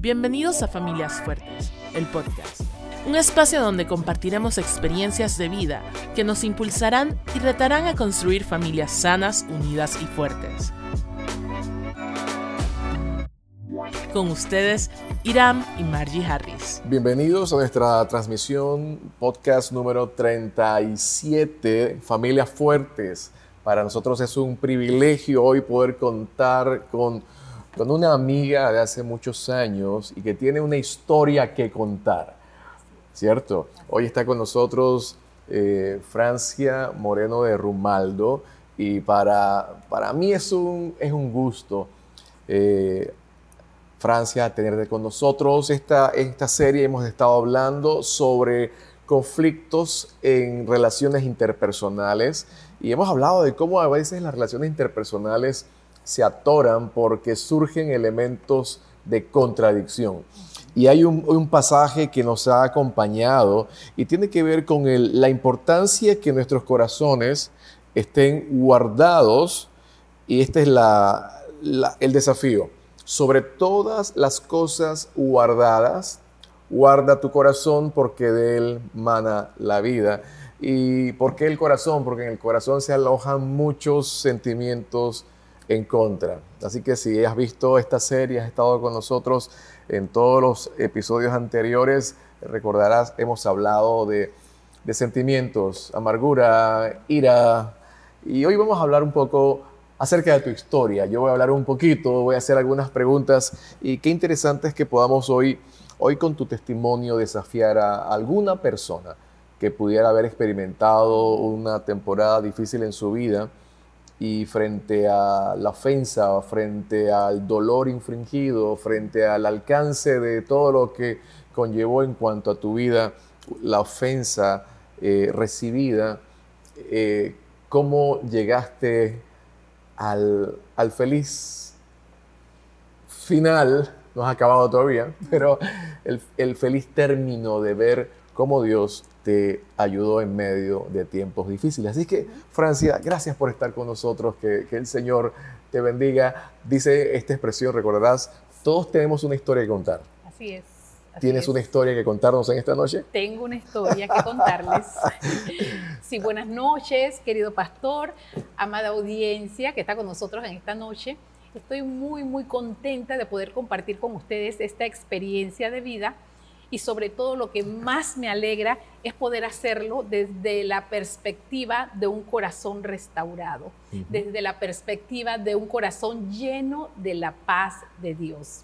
Bienvenidos a Familias Fuertes, el podcast. Un espacio donde compartiremos experiencias de vida que nos impulsarán y retarán a construir familias sanas, unidas y fuertes. Con ustedes, Iram y Margie Harris. Bienvenidos a nuestra transmisión podcast número 37, Familias Fuertes. Para nosotros es un privilegio hoy poder contar con, con una amiga de hace muchos años y que tiene una historia que contar, ¿cierto? Hoy está con nosotros eh, Francia Moreno de Rumaldo y para, para mí es un, es un gusto. Eh, Francia, tenerte con nosotros. Esta, esta serie hemos estado hablando sobre conflictos en relaciones interpersonales y hemos hablado de cómo a veces las relaciones interpersonales se atoran porque surgen elementos de contradicción. Y hay un, un pasaje que nos ha acompañado y tiene que ver con el, la importancia que nuestros corazones estén guardados y este es el desafío sobre todas las cosas guardadas, guarda tu corazón porque de él mana la vida. ¿Y por qué el corazón? Porque en el corazón se alojan muchos sentimientos en contra. Así que si has visto esta serie, has estado con nosotros en todos los episodios anteriores, recordarás, hemos hablado de, sentimientos, amargura, ira. Y hoy vamos a hablar un poco acerca de tu historia. Yo voy a hablar un poquito, voy a hacer algunas preguntas y qué interesante es que podamos hoy, hoy con tu testimonio desafiar a alguna persona que pudiera haber experimentado una temporada difícil en su vida y frente a la ofensa, frente al dolor infringido, frente al alcance de todo lo que conllevó en cuanto a tu vida, la ofensa eh, recibida, eh, cómo llegaste al, al feliz final, no ha acabado todavía, pero el, el, feliz término de ver cómo Dios te ayudó en medio de tiempos difíciles. Así que, Francia, gracias por estar con nosotros, que, que el Señor te bendiga. Dice esta expresión, recordarás, todos tenemos una historia que contar. Así es. ¿Tienes es. una historia que contarnos en esta noche? Tengo una historia que contarles. sí, buenas noches, querido pastor, amada audiencia que está con nosotros en esta noche. Estoy muy, muy contenta de poder compartir con ustedes esta experiencia de vida y sobre todo lo que más me alegra es poder hacerlo desde la perspectiva de un corazón restaurado, uh -huh. desde la perspectiva de un corazón lleno de la paz de Dios.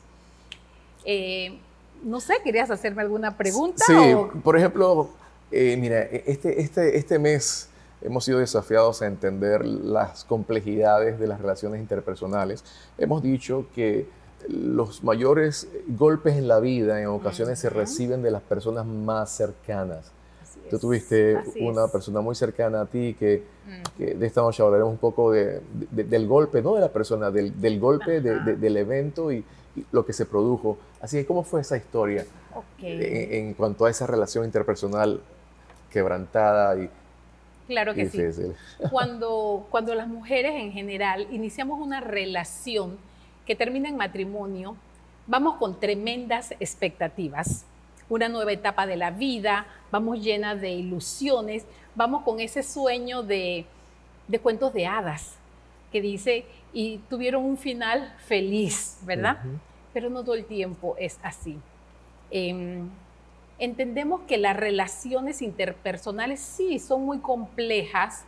Eh, no sé, ¿querías hacerme alguna pregunta? Sí, o? por ejemplo, eh, mira, este, este, este mes hemos sido desafiados a entender las complejidades de las relaciones interpersonales. Hemos dicho que los mayores golpes en la vida en ocasiones uh -huh. se reciben de las personas más cercanas. Así Tú tuviste una es. persona muy cercana a ti que, uh -huh. que, de esta noche hablaremos un poco de, de, del golpe, no de la persona, del, del golpe de, del evento y, y, lo que se produjo. Así que, ¿cómo fue esa historia okay. en, en, cuanto a esa relación interpersonal quebrantada y, Claro que difícil. sí. Cuando, cuando las mujeres en general iniciamos una relación que termina en matrimonio, vamos con tremendas expectativas, una nueva etapa de la vida, vamos llenas de ilusiones, vamos con ese sueño de, de cuentos de hadas que dice, y tuvieron un final feliz, ¿verdad? Uh -huh. Pero no todo el tiempo es así. Eh, entendemos que las relaciones interpersonales sí son muy complejas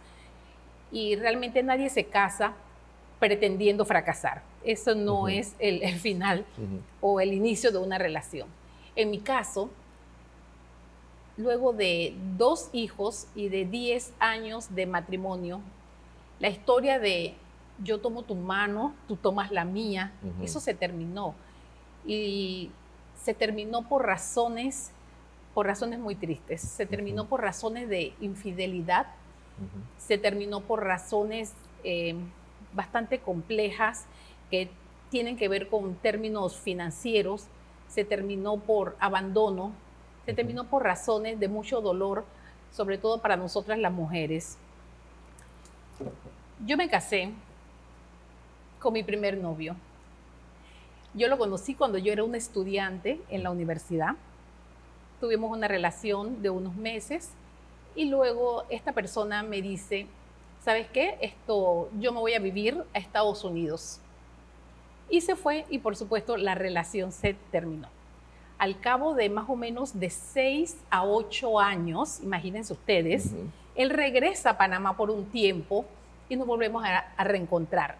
y realmente nadie se casa pretendiendo fracasar. Eso no uh -huh. es el, el final uh -huh. o el inicio de una relación. En mi caso, luego de dos hijos y de 10 años de matrimonio, la historia de yo tomo tu mano, tú tomas la mía, uh -huh. eso se terminó. Y se terminó por razones, por razones muy tristes. Se terminó uh -huh. por razones de infidelidad, uh -huh. se terminó por razones eh, bastante complejas que tienen que ver con términos financieros, se terminó por abandono, se terminó por razones de mucho dolor, sobre todo para nosotras las mujeres. Yo me casé con mi primer novio. Yo lo conocí cuando yo era un estudiante en la universidad. Tuvimos una relación de unos meses y luego esta persona me dice, ¿sabes qué? Esto, yo me voy a vivir a Estados Unidos. Y se fue y por supuesto la relación se terminó. Al cabo de más o menos de seis a ocho años, imagínense ustedes, él regresa a Panamá por un tiempo y nos volvemos a, a reencontrar.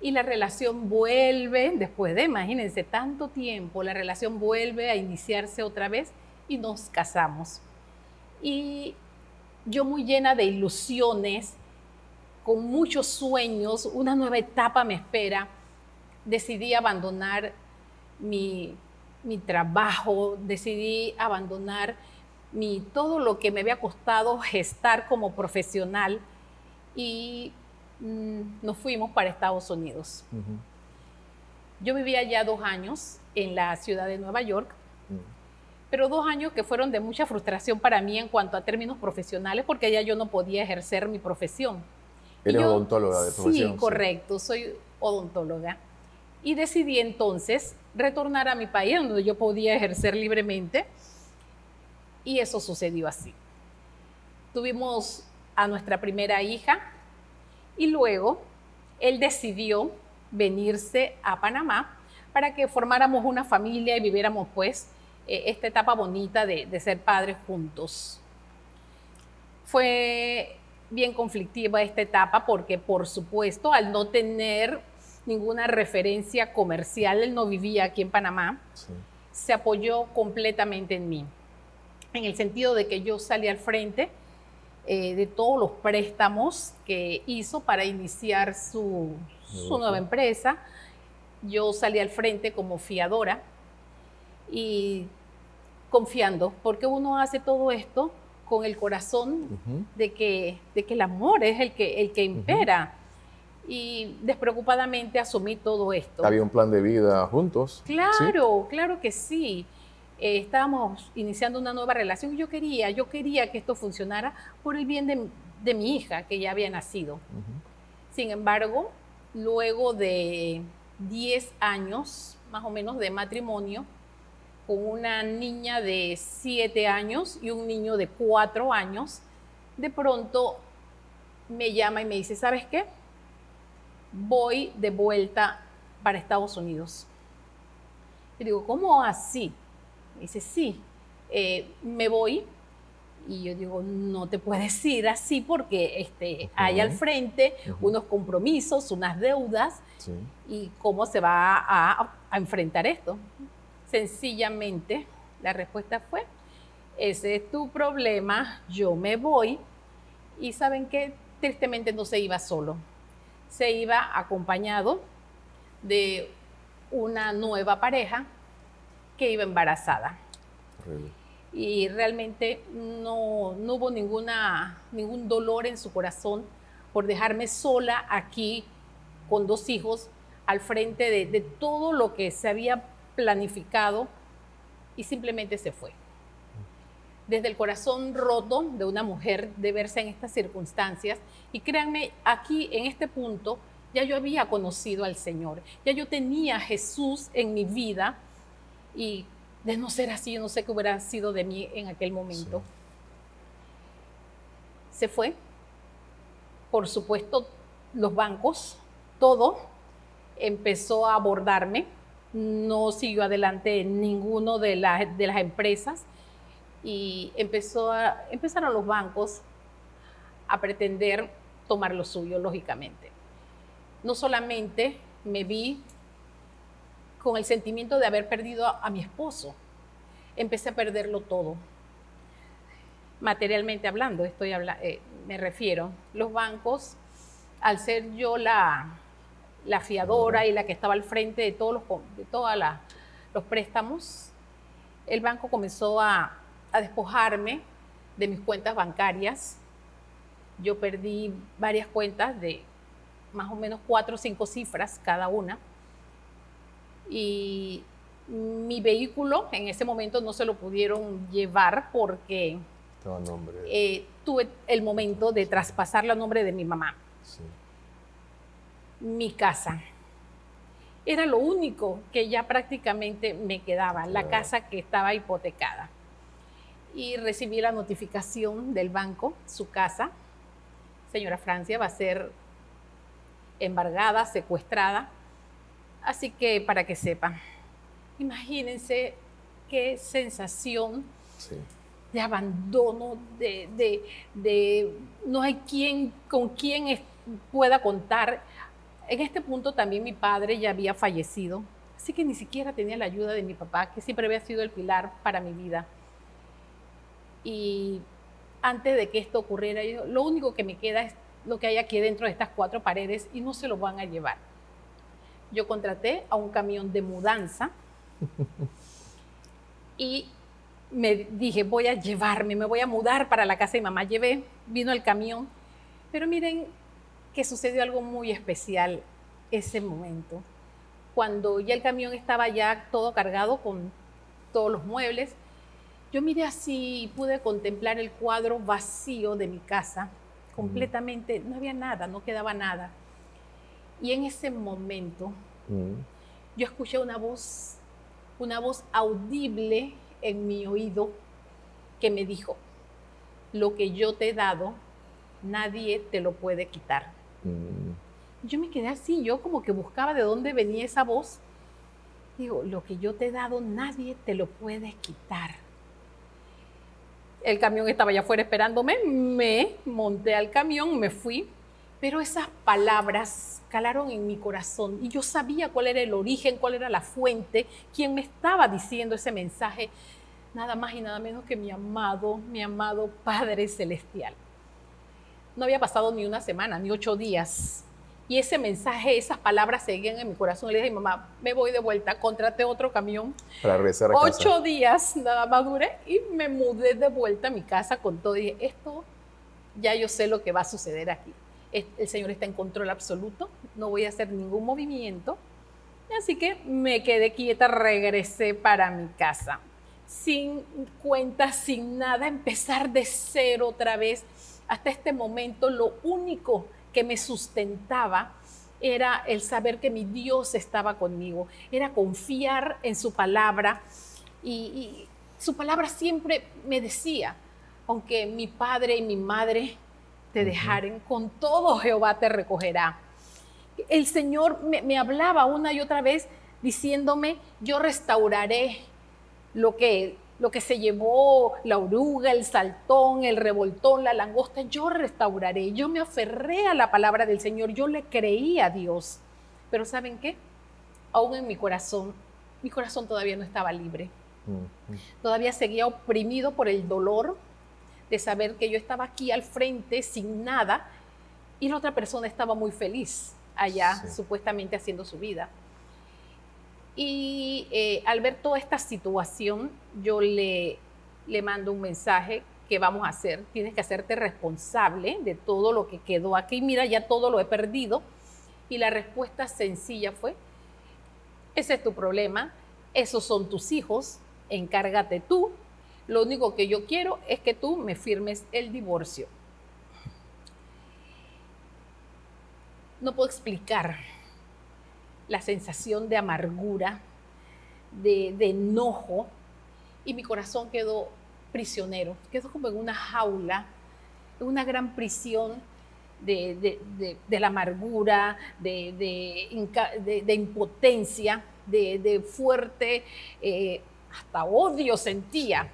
Y la relación vuelve, después de, imagínense, tanto tiempo, la relación vuelve a iniciarse otra vez y nos casamos. Y yo muy llena de ilusiones, con muchos sueños, una nueva etapa me espera, decidí abandonar mi, mi trabajo, decidí abandonar mi, todo lo que me había costado gestar como profesional y mm, nos fuimos para Estados Unidos. Yo vivía ya dos años en la ciudad de Nueva York, pero dos años que fueron de mucha frustración para mí en cuanto a términos profesionales, porque ya yo no podía ejercer mi profesión. Eres odontóloga de profesión. Sí, correcto, soy odontóloga. Y decidí entonces retornar a mi país, donde yo podía ejercer libremente, y eso sucedió así. Tuvimos a nuestra primera hija y luego él decidió venirse a Panamá para que formáramos una familia y viviéramos pues eh, esta etapa bonita de, de ser padres juntos. Fue bien conflictiva esta etapa porque por supuesto al no tener ninguna referencia comercial, él no vivía aquí en Panamá, se apoyó completamente en mí en el sentido de que yo salí al frente eh, de todos los préstamos que hizo para iniciar su, su, nueva empresa. Yo salí al frente como fiadora y confiando, porque uno hace todo esto con el corazón de, que, de que el amor es el que, el que impera. Y despreocupadamente asumí todo esto. ¿Había un plan de vida juntos? Claro, claro que sí. Eh, estábamos iniciando una nueva relación y yo quería, yo quería que esto funcionara por el bien de, mi hija que ya había nacido. Sin embargo, luego de 10 años más o menos de matrimonio, con una niña de 7 años y un niño de 4 años, de pronto me llama y me dice, ¿sabes qué? Voy de vuelta para Estados Unidos. Y digo, ¿cómo así? dice, sí, eh, me voy. Y yo digo, no te puedes ir así porque este, hay al frente unos compromisos, unas deudas. ¿Y cómo se va a, enfrentar esto? Sencillamente, la respuesta fue, ese es tu problema, yo me voy. Y saben que tristemente no se iba solo, se iba acompañado de una nueva pareja que iba embarazada. Y realmente no, no hubo ninguna, ningún dolor en su corazón por dejarme sola aquí con dos hijos al frente de, de todo lo que se había planificado y simplemente se fue. Desde el corazón roto de una mujer de verse en estas circunstancias, y créanme, aquí en este punto ya yo había conocido al Señor, ya yo tenía a Jesús en mi vida y de no ser así, yo no sé qué hubiera sido de mí en aquel momento. Se fue. Por supuesto, los bancos, todo empezó a abordarme. No siguió adelante ninguno de, de las empresas y empezó a, empezaron los bancos a pretender tomar lo suyo, lógicamente. No solamente me vi con el sentimiento de haber perdido a, mi esposo. Empecé a perderlo todo. Materialmente hablando, estoy eh, me refiero. Los bancos, al ser yo la, la fiadora y la que estaba al frente de todos los, de todas los préstamos, el banco comenzó a, a despojarme de mis cuentas bancarias. Yo perdí varias cuentas de más o menos cuatro o cinco cifras cada una y mi vehículo en ese momento no se lo pudieron llevar porque eh, tuve el momento de traspasarlo a nombre de mi mamá. Mi casa. era lo único que ya prácticamente me quedaba, la casa que estaba hipotecada. Y recibí la notificación del banco, su casa, señora Francia, va a ser embargada, secuestrada. Así que para que sepan, imagínense qué sensación de abandono, de, de, no hay quien con quien pueda contar. En este punto también mi padre ya había fallecido, así que ni siquiera tenía la ayuda de mi papá, que siempre había sido el pilar para mi vida. Y antes de que esto ocurriera, lo único que me queda es lo que hay aquí dentro de estas cuatro paredes y no se lo van a llevar. Yo contraté a un camión de mudanza y me dije, voy a llevarme, me voy a mudar para la casa de mamá. Llevé, vino el camión, pero miren que sucedió algo muy especial ese momento. Cuando ya el camión estaba ya todo cargado con todos los muebles, yo miré así y pude contemplar el cuadro vacío de mi casa, completamente, no había nada, no quedaba nada. Y en ese momento yo escuché una voz, una voz audible en mi oído que me dijo, lo que yo te he dado, nadie te lo puede quitar. Mm. Yo me quedé así, yo como que buscaba de dónde venía esa voz. Digo, lo que yo te he dado, nadie te lo puede quitar. El camión estaba allá afuera esperándome, me monté al camión, me fui, pero esas palabras calaron en mi corazón y yo sabía cuál era el origen, cuál era la fuente, quién me estaba diciendo ese mensaje, nada más y nada menos que mi amado, mi amado Padre Celestial no había pasado ni una semana, ni ocho días. Y ese mensaje, esas palabras seguían en mi corazón. Le dije, mamá, me voy de vuelta, contraté otro camión. Para regresar a Ocho días nada más duré y me mudé de vuelta a mi casa con todo. Y dije, esto ya yo sé lo que va a suceder aquí. El Señor está en control absoluto, no voy a hacer ningún movimiento. Así que me quedé quieta, regresé para mi casa. Sin cuenta, sin nada, empezar de cero otra vez hasta este momento lo único que me sustentaba era el saber que mi Dios estaba conmigo, era confiar en su palabra y, su palabra siempre me decía, aunque mi padre y mi madre te dejaren, con todo Jehová te recogerá. El Señor me, me hablaba una y otra vez diciéndome, yo restauraré lo que lo que se llevó la oruga, el saltón, el revoltón, la langosta, yo restauraré. Yo me aferré a la palabra del Señor, yo le creí a Dios. Pero ¿saben qué? Aún en mi corazón, mi corazón todavía no estaba libre. Todavía seguía oprimido por el dolor de saber que yo estaba aquí al frente sin nada y la otra persona estaba muy feliz allá, supuestamente haciendo su vida. Y eh, al ver toda esta situación, yo le, le mando un mensaje que vamos a hacer. Tienes que hacerte responsable de todo lo que quedó aquí. Mira, ya todo lo he perdido. Y la respuesta sencilla fue, ese es tu problema, esos son tus hijos, encárgate tú. Lo único que yo quiero es que tú me firmes el divorcio. No puedo explicar la sensación de amargura, de, enojo, y mi corazón quedó prisionero, quedó como en una jaula, en una gran prisión de, la amargura, de, impotencia, de, fuerte, eh, hasta odio sentía.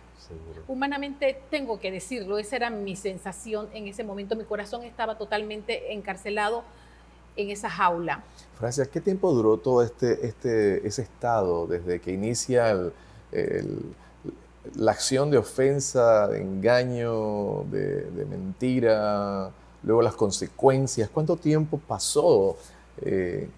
Humanamente tengo que decirlo, esa era mi sensación en ese momento. Mi corazón estaba totalmente encarcelado en esa jaula. Francia, ¿qué tiempo duró todo este, este, ese estado desde que inicia la acción de ofensa, de engaño, de, mentira, luego las consecuencias? ¿Cuánto tiempo pasó? Eh,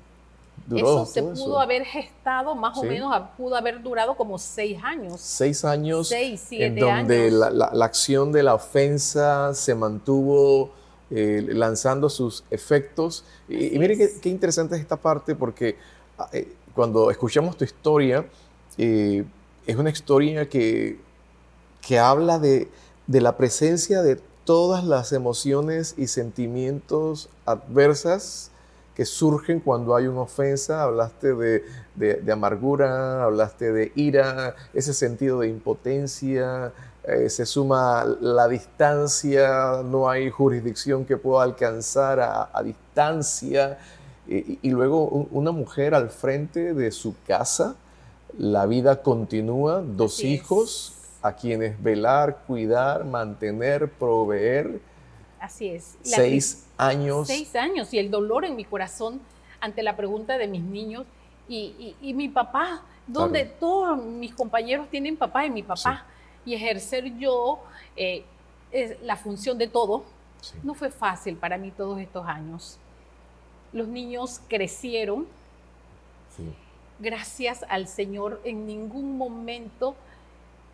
eso se pudo haber gestado más o menos, pudo haber durado como seis años. Seis años. Seis, siete en donde La, la, acción de la ofensa se mantuvo eh, lanzando sus efectos. Y, miren qué, interesante es esta parte porque ah, eh, cuando escuchamos tu historia, eh, es una historia que, que habla de, de la presencia de todas las emociones y sentimientos adversas que surgen cuando hay una ofensa, hablaste de, de, amargura, hablaste de ira, ese sentido de impotencia, eh, se suma la distancia, no hay jurisdicción que pueda alcanzar a, distancia, y, luego una mujer al frente de su casa, la vida continúa, dos hijos a quienes velar, cuidar, mantener, proveer. Así es. seis años. Seis años y el dolor en mi corazón ante la pregunta de mis niños y, mi papá, donde todos mis compañeros tienen papá y mi papá, y ejercer yo eh, la función de todo, no fue fácil para mí todos estos años. Los niños crecieron. Gracias al Señor, en ningún momento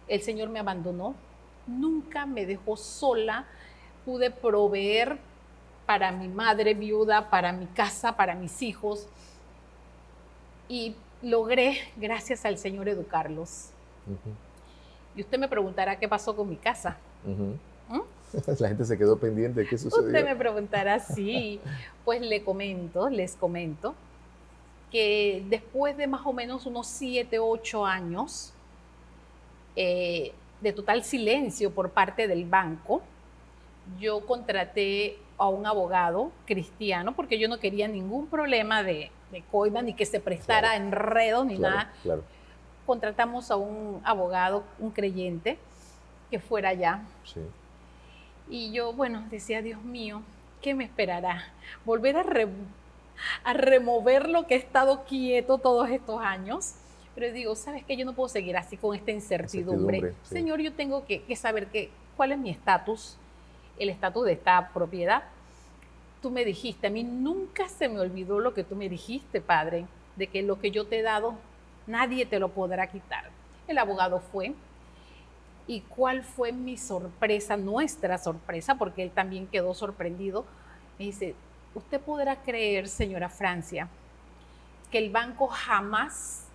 el Señor me abandonó, nunca me dejó sola, pude proveer para mi madre viuda, para mi casa, para mis hijos. Y logré, gracias al Señor, educarlos. Y usted me preguntará qué pasó con mi casa. ¿Mm? La gente se quedó pendiente. ¿Qué sucedió? Usted me preguntará, sí. Pues le comento, les comento, que después de más o menos unos 7, 8 años eh, de total silencio por parte del banco, yo contraté a un abogado cristiano porque yo no quería ningún problema de, de coima ni que se prestara enredo ni nada. Contratamos a un abogado, un creyente, que fuera allá. Y yo, bueno, decía, Dios mío, ¿qué me esperará? Volver a, a remover lo que he estado quieto todos estos años. Pero digo, ¿sabes qué? Yo no puedo seguir así con esta incertidumbre. Señor, yo tengo que, que saber que, cuál es mi estatus el estatus de esta propiedad. Tú me dijiste, a mí nunca se me olvidó lo que tú me dijiste, Padre, de que lo que yo te he dado, nadie te lo podrá quitar. El abogado fue. ¿Y cuál fue mi sorpresa, nuestra sorpresa, porque él también quedó sorprendido? Me dice, usted podrá creer, señora Francia, que el banco jamás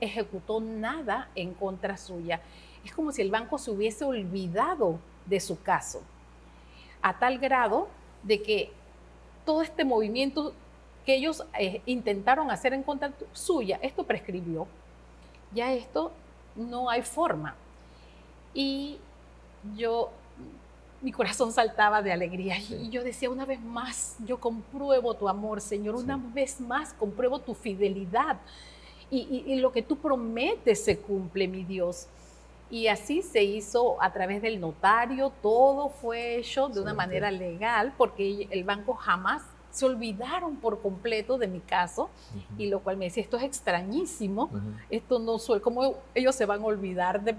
ejecutó nada en contra suya. Es como si el banco se hubiese olvidado de su caso a tal grado de que todo este movimiento que ellos eh, intentaron hacer en contra suya, esto prescribió. Ya esto no hay forma. Y yo, mi corazón saltaba de alegría. Y yo decía, una vez más, yo compruebo tu amor, Señor, una vez más compruebo tu fidelidad. y lo que tú prometes se cumple, mi Dios. Y así se hizo a través del notario, todo fue hecho de una manera legal porque el banco jamás se olvidaron por completo de mi caso y lo cual me decía, esto es extrañísimo, esto no suele, ¿cómo ellos se van a olvidar de...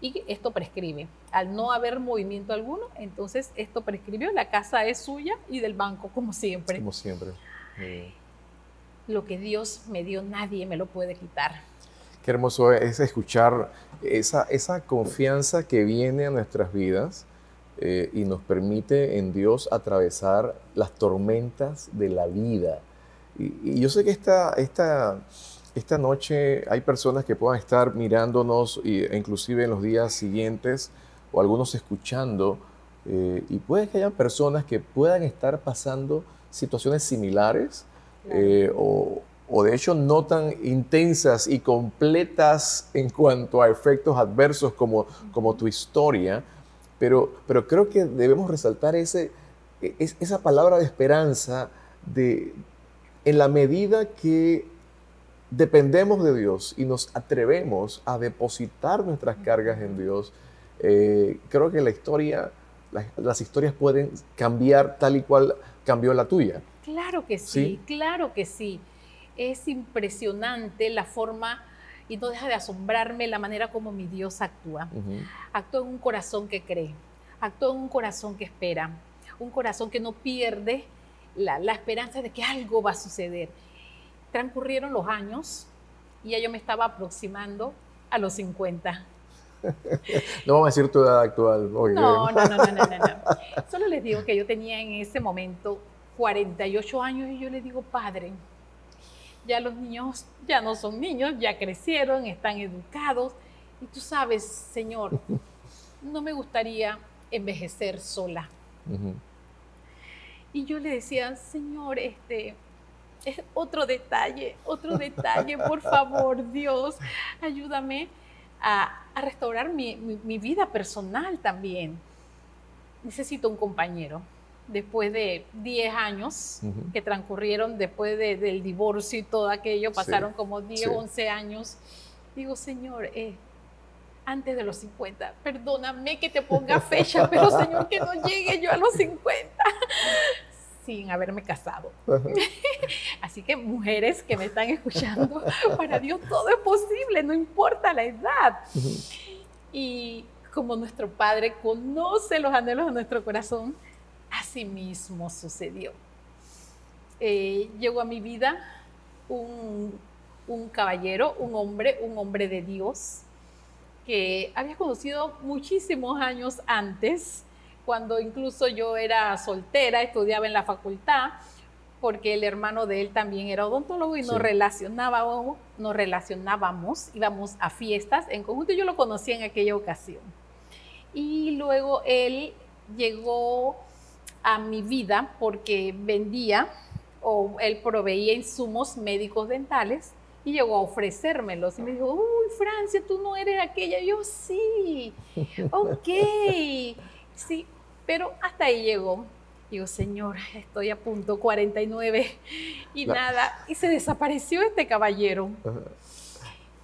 Y esto prescribe. Al no haber movimiento alguno, entonces esto prescribió, la casa es suya y del banco, como siempre. Como siempre. Lo que Dios me dio, nadie me lo puede quitar. Qué hermoso es escuchar esa, esa confianza que viene a nuestras vidas eh, y nos permite en Dios atravesar las tormentas de la vida. Y, yo sé que esta, esta, esta noche hay personas que puedan estar mirándonos e inclusive en los días siguientes o algunos escuchando eh, y puede que haya personas que puedan estar pasando situaciones similares eh, o, o de hecho no tan intensas y completas en cuanto a efectos adversos como, como tu historia, pero, pero creo que debemos resaltar ese, esa palabra de esperanza de, en la medida que dependemos de Dios y nos atrevemos a depositar nuestras cargas en Dios, eh, creo que la historia, las historias pueden cambiar tal y cual cambió la tuya. Claro que sí, claro que sí es impresionante la forma y no deja de asombrarme la manera como mi Dios actúa. Actúa en un corazón que cree, actúa en un corazón que espera, un corazón que no pierde la, esperanza de que algo va a suceder. Transcurrieron los años y ya yo me estaba aproximando a los 50. no vamos a decir tu edad actual. No, no, no, no, no, no. Solo les digo que yo tenía en ese momento 48 años y yo le digo, padre, ya los niños ya no son niños, ya crecieron, están educados. Y tú sabes, Señor, no me gustaría envejecer sola. Y yo le decía, Señor, este, es otro detalle, otro detalle, por favor, Dios, ayúdame a, restaurar mi, vida personal también. Necesito un compañero. Después de 10 años que transcurrieron después del divorcio y todo aquello, pasaron como 10, 11 años. Digo, Señor, eh, antes de los 50, perdóname que te ponga fecha, pero Señor, que no llegue yo a los 50 sin haberme casado. Así que mujeres que me están escuchando, para Dios todo es posible, no importa la edad. Y como nuestro Padre conoce los anhelos de nuestro corazón, así mismo sucedió. Eh, llegó a mi vida un, un caballero, un hombre, un hombre de Dios, que había conocido muchísimos años antes, cuando incluso yo era soltera, estudiaba en la facultad, porque el hermano de él también era odontólogo y nos relacionábamos, nos relacionábamos, íbamos a fiestas en conjunto, yo lo conocí en aquella ocasión. Y luego él llegó a mi vida porque vendía o él proveía insumos médicos dentales y llegó a ofrecérmelos y me dijo, uy, Francia, tú no eres aquella. yo, sí, ok, sí, pero hasta ahí llegó. Digo, Señor, estoy a punto 49 y nada. Y se desapareció este caballero.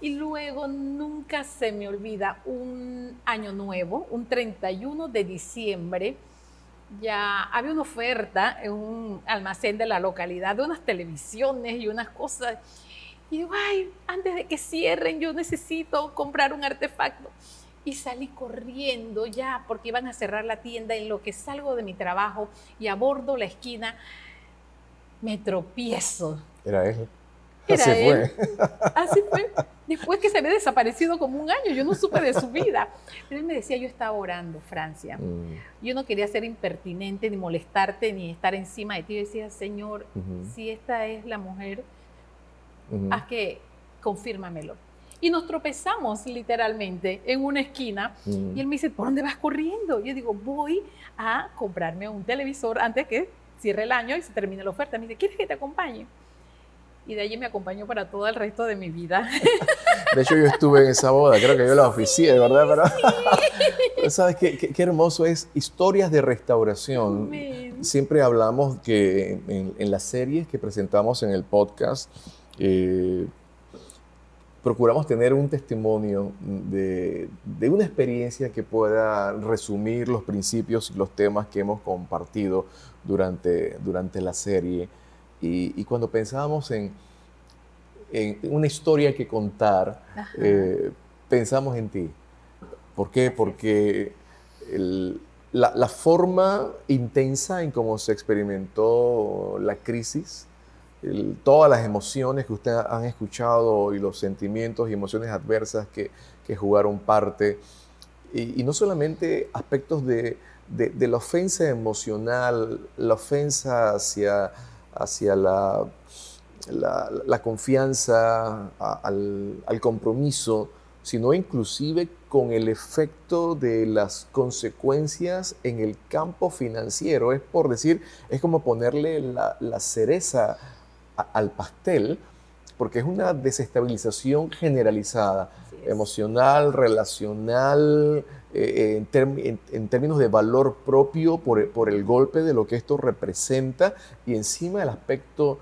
Y luego nunca se me olvida un año nuevo, un 31 de diciembre. Ya había una oferta en un almacén de la localidad de unas televisiones y unas cosas. Y digo, ay, antes de que cierren, yo necesito comprar un artefacto y salí corriendo ya porque iban a cerrar la tienda en lo que salgo de mi trabajo y abordo la esquina, me tropiezo. Era él. Así fue. Así fue. Después que se había desaparecido como un año, yo no supe de su vida. Pero él me decía, yo estaba orando, Francia. Mm. Yo no quería ser impertinente, ni molestarte, ni estar encima de ti. Yo decía, Señor, si esta es la mujer, haz que confírmamelo. Y nos tropezamos literalmente en una esquina. Y él me dice, ¿por dónde vas corriendo? Yo digo, voy a comprarme un televisor antes que cierre el año y se termine la oferta. Me dice, ¿quieres que te acompañe? Y de allí me acompañó para todo el resto de mi vida. De hecho, yo estuve en esa boda, creo que yo la oficié, ¿verdad? Pero, ¿sabes qué, qué, hermoso es? Historias de restauración. Siempre hablamos que en, en, las series que presentamos en el podcast, eh, procuramos tener un testimonio de, una experiencia que pueda resumir los principios y los temas que hemos compartido durante, durante la serie. Y, cuando pensábamos en, en, una historia que contar, eh, pensamos en ti. ¿Por qué? Porque la, la, forma intensa en cómo se experimentó la crisis, todas las emociones que ustedes han escuchado y los sentimientos y emociones adversas que, jugaron parte. Y, no solamente aspectos de, la ofensa emocional, la ofensa hacia, hacia la, la, confianza, al, compromiso, sino inclusive con el efecto de las consecuencias en el campo financiero. Es por decir, es como ponerle la, la cereza al pastel porque es una desestabilización generalizada, emocional, relacional, eh, en, términos de valor propio por, el golpe de lo que esto representa y encima el aspecto,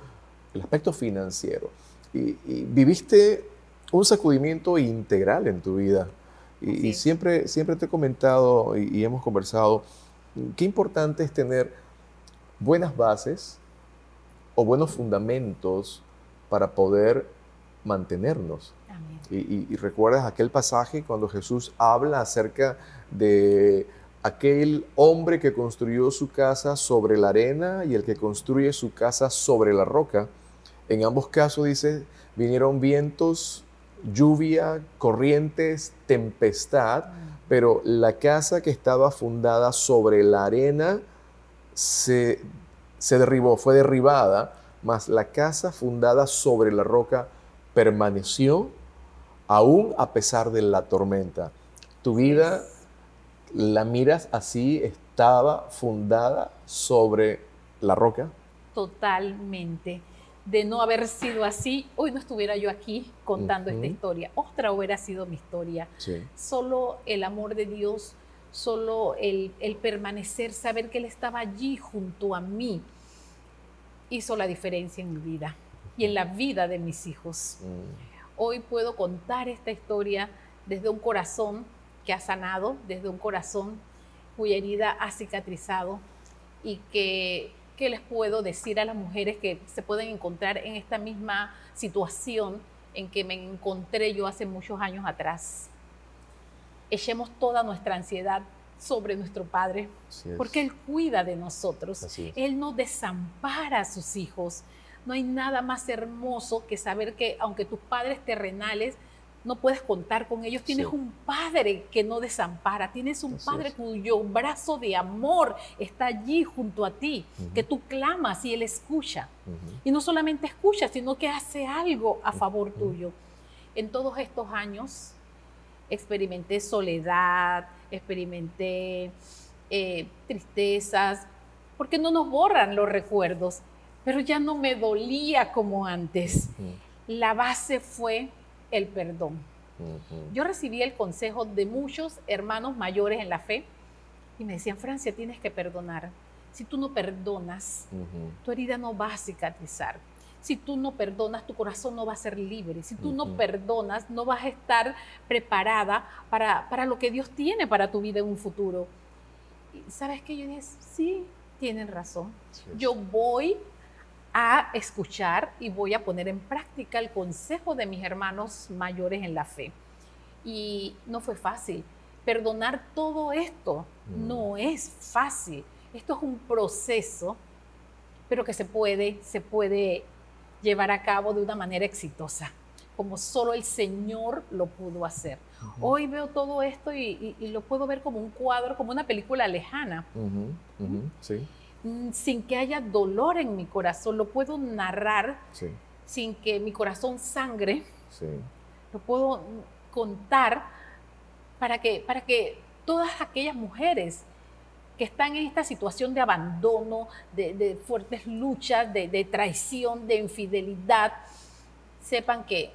el aspecto financiero. Y, viviste un sacudimiento integral en tu vida. Y, siempre, siempre te he comentado y hemos conversado qué importante es tener buenas bases, o buenos fundamentos para poder mantenernos. Y, recuerdas aquel pasaje cuando Jesús habla acerca de aquel hombre que construyó su casa sobre la arena y el que construye su casa sobre la roca. En ambos casos dice, vinieron vientos, lluvia, corrientes, tempestad, pero la casa que estaba fundada sobre la arena se se derribó, fue derribada, mas la casa fundada sobre la roca permaneció aún a pesar de la tormenta. Tu vida, la miras así, estaba fundada sobre la roca. Totalmente. de no haber sido así, hoy no estuviera yo aquí contando esta historia. Otra hubiera sido mi historia. Solo el amor de Dios, solo el, permanecer, saber que Él estaba allí junto a mí, hizo la diferencia en mi vida y en la vida de mis hijos. Mm. Hoy puedo contar esta historia desde un corazón que ha sanado, desde un corazón cuya herida ha cicatrizado y que ¿qué les puedo decir a las mujeres que se pueden encontrar en esta misma situación en que me encontré yo hace muchos años atrás? Echemos toda nuestra ansiedad sobre nuestro Padre, porque Él cuida de nosotros. Él no desampara a sus hijos. No hay nada más hermoso que saber que aunque tus padres terrenales no puedes contar con ellos. Tienes un padre que no desampara, tienes un padre cuyo brazo de amor está allí junto a ti, que tú clamas y él escucha. Y no solamente escucha, sino que hace algo a favor tuyo. En todos estos años experimenté soledad, experimenté eh, tristezas, porque no nos borran los recuerdos, pero ya no me dolía como antes. La base fue el perdón. Yo recibí el consejo de muchos hermanos mayores en la fe y me decían, Francia, tienes que perdonar. Si tú no perdonas, tu herida no va a cicatrizar. Si tú no perdonas, tu corazón no va a ser libre. Si tú no perdonas, no vas a estar preparada para, para, lo que Dios tiene para tu vida en un futuro. Y sabes qué? Yo dije, sí, tienen razón. Yo voy a escuchar y voy a poner en práctica el consejo de mis hermanos mayores en la fe. Y no fue fácil. Perdonar todo esto mm. no es fácil. Esto es un proceso, pero que se puede, se puede llevar a cabo de una manera exitosa, como solo el Señor lo pudo hacer. Hoy veo todo esto y, lo puedo ver como un cuadro, como una película lejana. Sí. Mm, sin que haya dolor en mi corazón, lo puedo narrar sin que mi corazón sangre, lo puedo contar para que, para que todas aquellas mujeres que están en esta situación de abandono, de, fuertes luchas, de traición, de infidelidad, sepan que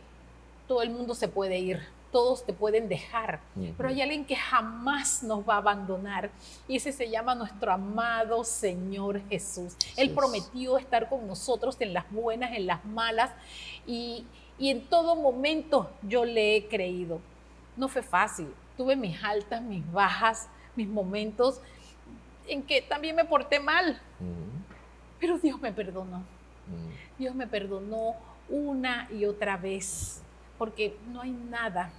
todo el mundo se puede ir todos te pueden dejar, pero hay alguien que jamás nos va a abandonar y ese se llama nuestro amado Señor Jesús. Él prometió estar con nosotros en las buenas, en las malas y, y en todo momento yo le he creído. No fue fácil, tuve mis altas, mis bajas, mis momentos en que también me porté mal, pero Dios me perdonó. Dios me perdonó una y otra vez porque no hay nada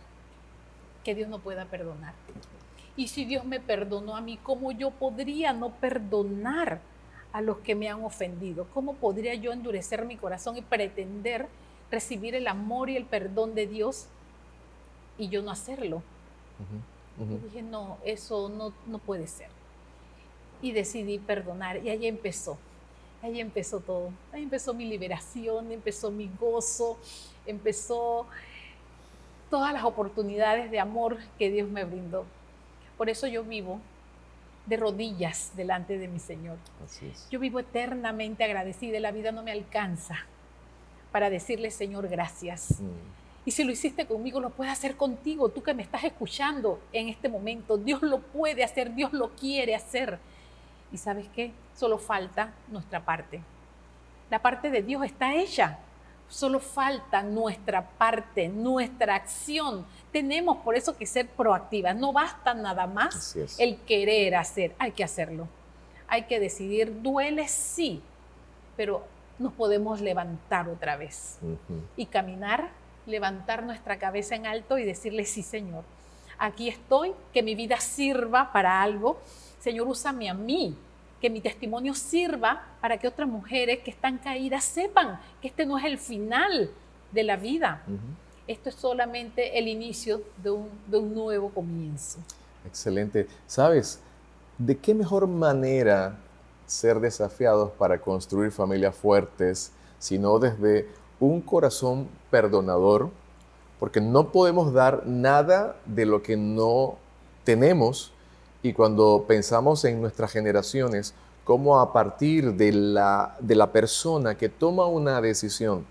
que Dios no pueda perdonar. Y si Dios me perdonó a mí, ¿cómo yo podría no perdonar a los que me han ofendido? ¿Cómo podría yo endurecer mi corazón y pretender recibir el amor y el perdón de Dios y yo no hacerlo? dije, no, eso no, no puede ser. Y decidí perdonar y ahí empezó. Ahí empezó todo. Ahí empezó mi liberación, empezó mi gozo, empezó todas las oportunidades de amor que Dios me brindó. Por eso yo vivo de rodillas delante de mi Señor. Yo vivo eternamente agradecida. La vida no me alcanza para decirle, Señor, gracias. Mm. Y si lo hiciste conmigo, lo puede hacer contigo, tú que me estás escuchando en este momento. Dios lo puede hacer, Dios lo quiere hacer. Y sabes qué? Solo falta nuestra parte. La parte de Dios está hecha. Solo falta nuestra parte, nuestra acción. Tenemos por eso que ser proactivas. No basta nada más el querer hacer, hay que hacerlo. Hay que decidir, duele sí, pero nos podemos levantar otra vez y caminar, levantar nuestra cabeza en alto y decirle, sí Señor, aquí estoy, que mi vida sirva para algo. Señor, úsame a mí que mi testimonio sirva para que otras mujeres que están caídas sepan que este no es el final de la vida. Esto es solamente el inicio de un, de un nuevo comienzo. Excelente. ¿Sabes de qué mejor manera ser desafiados para construir familias fuertes, sino desde un corazón perdonador? Porque no podemos dar nada de lo que no tenemos y cuando pensamos en nuestras generaciones, cómo a partir de la, de la persona que toma una decisión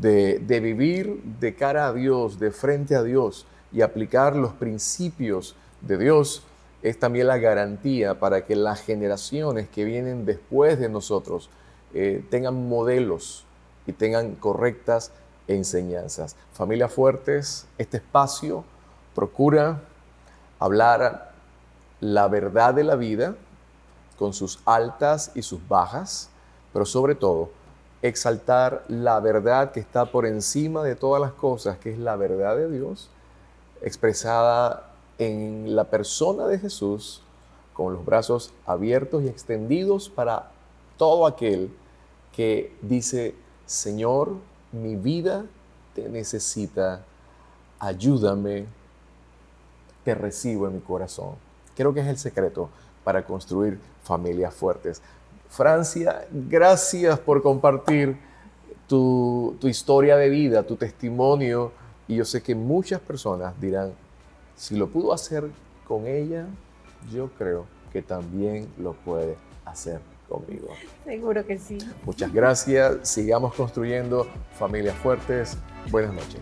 de, de vivir de cara a Dios, de frente a Dios y aplicar los principios de Dios, es también la garantía para que las generaciones que vienen después de nosotros eh, tengan modelos y tengan correctas enseñanzas. Familias fuertes, este espacio procura hablar la verdad de la vida con sus altas y sus bajas, pero sobre todo exaltar la verdad que está por encima de todas las cosas, que es la verdad de Dios, expresada en la persona de Jesús, con los brazos abiertos y extendidos para todo aquel que dice, Señor, mi vida te necesita, ayúdame, te recibo en mi corazón. Creo que es el secreto para construir familias fuertes. Francia, gracias por compartir tu, tu historia de vida, tu testimonio. Y yo sé que muchas personas dirán, si lo pudo hacer con ella, yo creo que también lo puede hacer conmigo. Seguro que sí. Muchas gracias. Sigamos construyendo familias fuertes. Buenas noches.